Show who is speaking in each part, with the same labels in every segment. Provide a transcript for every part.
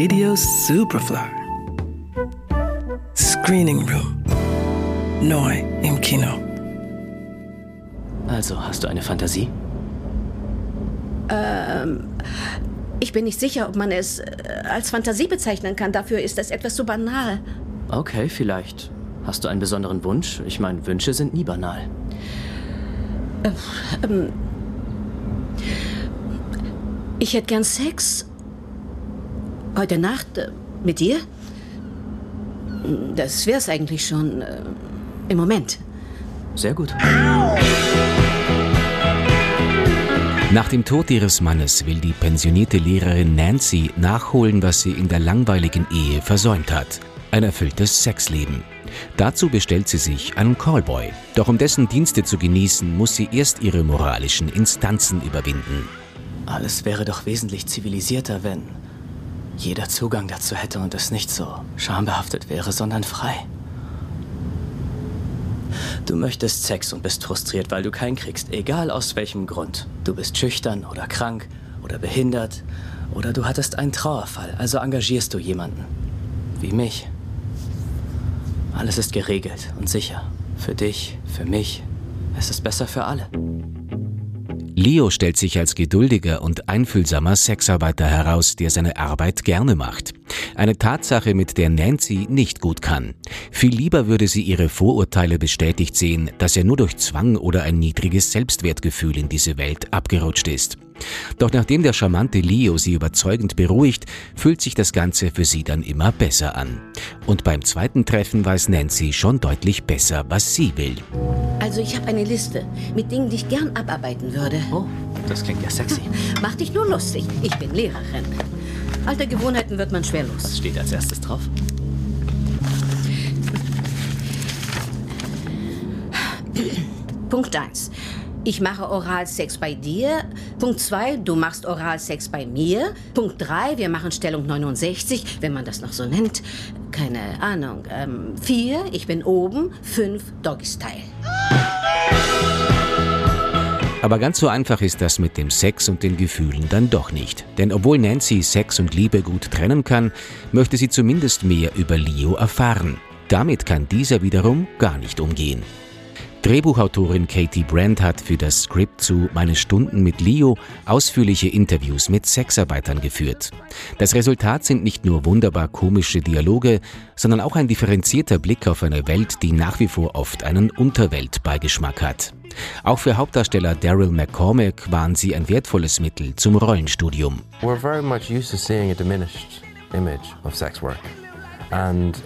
Speaker 1: Radio Superfly. Screening Room. Neu im Kino.
Speaker 2: Also, hast du eine Fantasie?
Speaker 3: Ähm, ich bin nicht sicher, ob man es äh, als Fantasie bezeichnen kann. Dafür ist das etwas zu banal.
Speaker 2: Okay, vielleicht. Hast du einen besonderen Wunsch? Ich meine, Wünsche sind nie banal.
Speaker 3: Äh, ähm, ich hätte gern Sex. Heute Nacht äh, mit dir? Das wär's eigentlich schon. Äh, Im Moment.
Speaker 2: Sehr gut.
Speaker 4: Nach dem Tod ihres Mannes will die pensionierte Lehrerin Nancy nachholen, was sie in der langweiligen Ehe versäumt hat. Ein erfülltes Sexleben. Dazu bestellt sie sich einen Callboy. Doch um dessen Dienste zu genießen, muss sie erst ihre moralischen Instanzen überwinden.
Speaker 2: Alles wäre doch wesentlich zivilisierter, wenn jeder Zugang dazu hätte und es nicht so schambehaftet wäre, sondern frei. Du möchtest Sex und bist frustriert, weil du keinen kriegst, egal aus welchem Grund. Du bist schüchtern oder krank oder behindert oder du hattest einen Trauerfall, also engagierst du jemanden. Wie mich. Alles ist geregelt und sicher. Für dich, für mich. Es ist besser für alle.
Speaker 4: Leo stellt sich als geduldiger und einfühlsamer Sexarbeiter heraus, der seine Arbeit gerne macht. Eine Tatsache, mit der Nancy nicht gut kann. Viel lieber würde sie ihre Vorurteile bestätigt sehen, dass er nur durch Zwang oder ein niedriges Selbstwertgefühl in diese Welt abgerutscht ist. Doch nachdem der charmante Leo sie überzeugend beruhigt, fühlt sich das Ganze für sie dann immer besser an. Und beim zweiten Treffen weiß Nancy schon deutlich besser, was sie will.
Speaker 3: Also ich habe eine Liste mit Dingen, die ich gern abarbeiten würde.
Speaker 2: Oh, das klingt ja sexy.
Speaker 3: Mach dich nur lustig. Ich bin Lehrerin. Alte Gewohnheiten wird man schwer los.
Speaker 2: Was steht als erstes drauf?
Speaker 3: Punkt 1. Ich mache Oralsex bei dir. Punkt 2, du machst Oralsex bei mir. Punkt 3, wir machen Stellung 69, wenn man das noch so nennt. Keine Ahnung. 4, ähm, ich bin oben. 5, Doggy-Style.
Speaker 4: Aber ganz so einfach ist das mit dem Sex und den Gefühlen dann doch nicht. Denn obwohl Nancy Sex und Liebe gut trennen kann, möchte sie zumindest mehr über Leo erfahren. Damit kann dieser wiederum gar nicht umgehen. Drehbuchautorin Katie Brandt hat für das Skript zu Meine Stunden mit Leo ausführliche Interviews mit Sexarbeitern geführt. Das Resultat sind nicht nur wunderbar komische Dialoge, sondern auch ein differenzierter Blick auf eine Welt, die nach wie vor oft einen Unterweltbeigeschmack hat. Auch für Hauptdarsteller Daryl McCormack waren sie ein wertvolles Mittel zum Rollenstudium.
Speaker 5: We're very much used to seeing a diminished image of sex work. And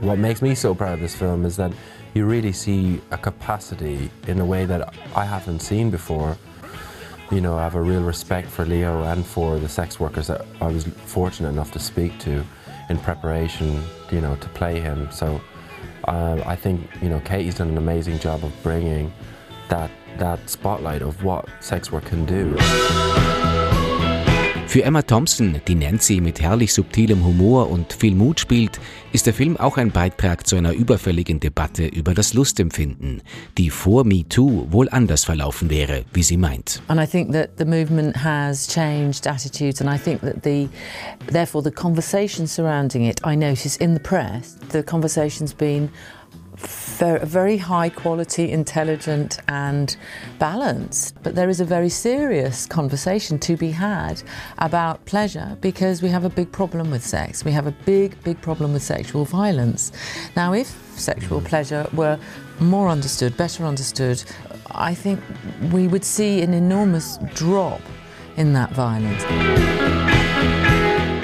Speaker 5: what makes me so proud of this film is that you really see a capacity in a way that I haven't seen before. You know, I have a real respect for Leo and for the sex workers that I was fortunate enough to speak to in preparation, you know, to play him. So uh, I think, you know, Katie's done an amazing job of bringing that, that spotlight of what sex work can do.
Speaker 4: Für Emma Thompson, die Nancy mit herrlich subtilem Humor und viel Mut spielt, ist der Film auch ein Beitrag zu einer überfälligen Debatte über das Lustempfinden, die vor Me Too wohl anders verlaufen wäre, wie sie meint.
Speaker 6: And I think that the movement has changed attitudes and I think that the therefore the conversation surrounding it I notice in the press the conversation's been very high quality, intelligent, and balanced. But there is a very serious conversation to be had about pleasure because we have a big problem with sex. We have a big, big problem with sexual violence. Now, if sexual mm. pleasure were more understood, better understood, I think we would see an enormous drop in that violence.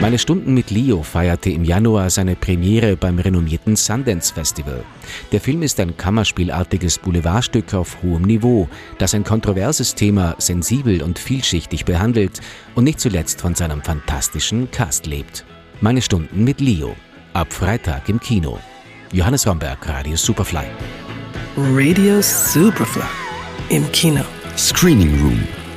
Speaker 4: Meine Stunden mit Leo feierte im Januar seine Premiere beim renommierten Sundance Festival. Der Film ist ein kammerspielartiges Boulevardstück auf hohem Niveau, das ein kontroverses Thema sensibel und vielschichtig behandelt und nicht zuletzt von seinem fantastischen Cast lebt. Meine Stunden mit Leo. Ab Freitag im Kino. Johannes Romberg, Radio Superfly.
Speaker 1: Radio Superfly. Im Kino.
Speaker 7: Screening Room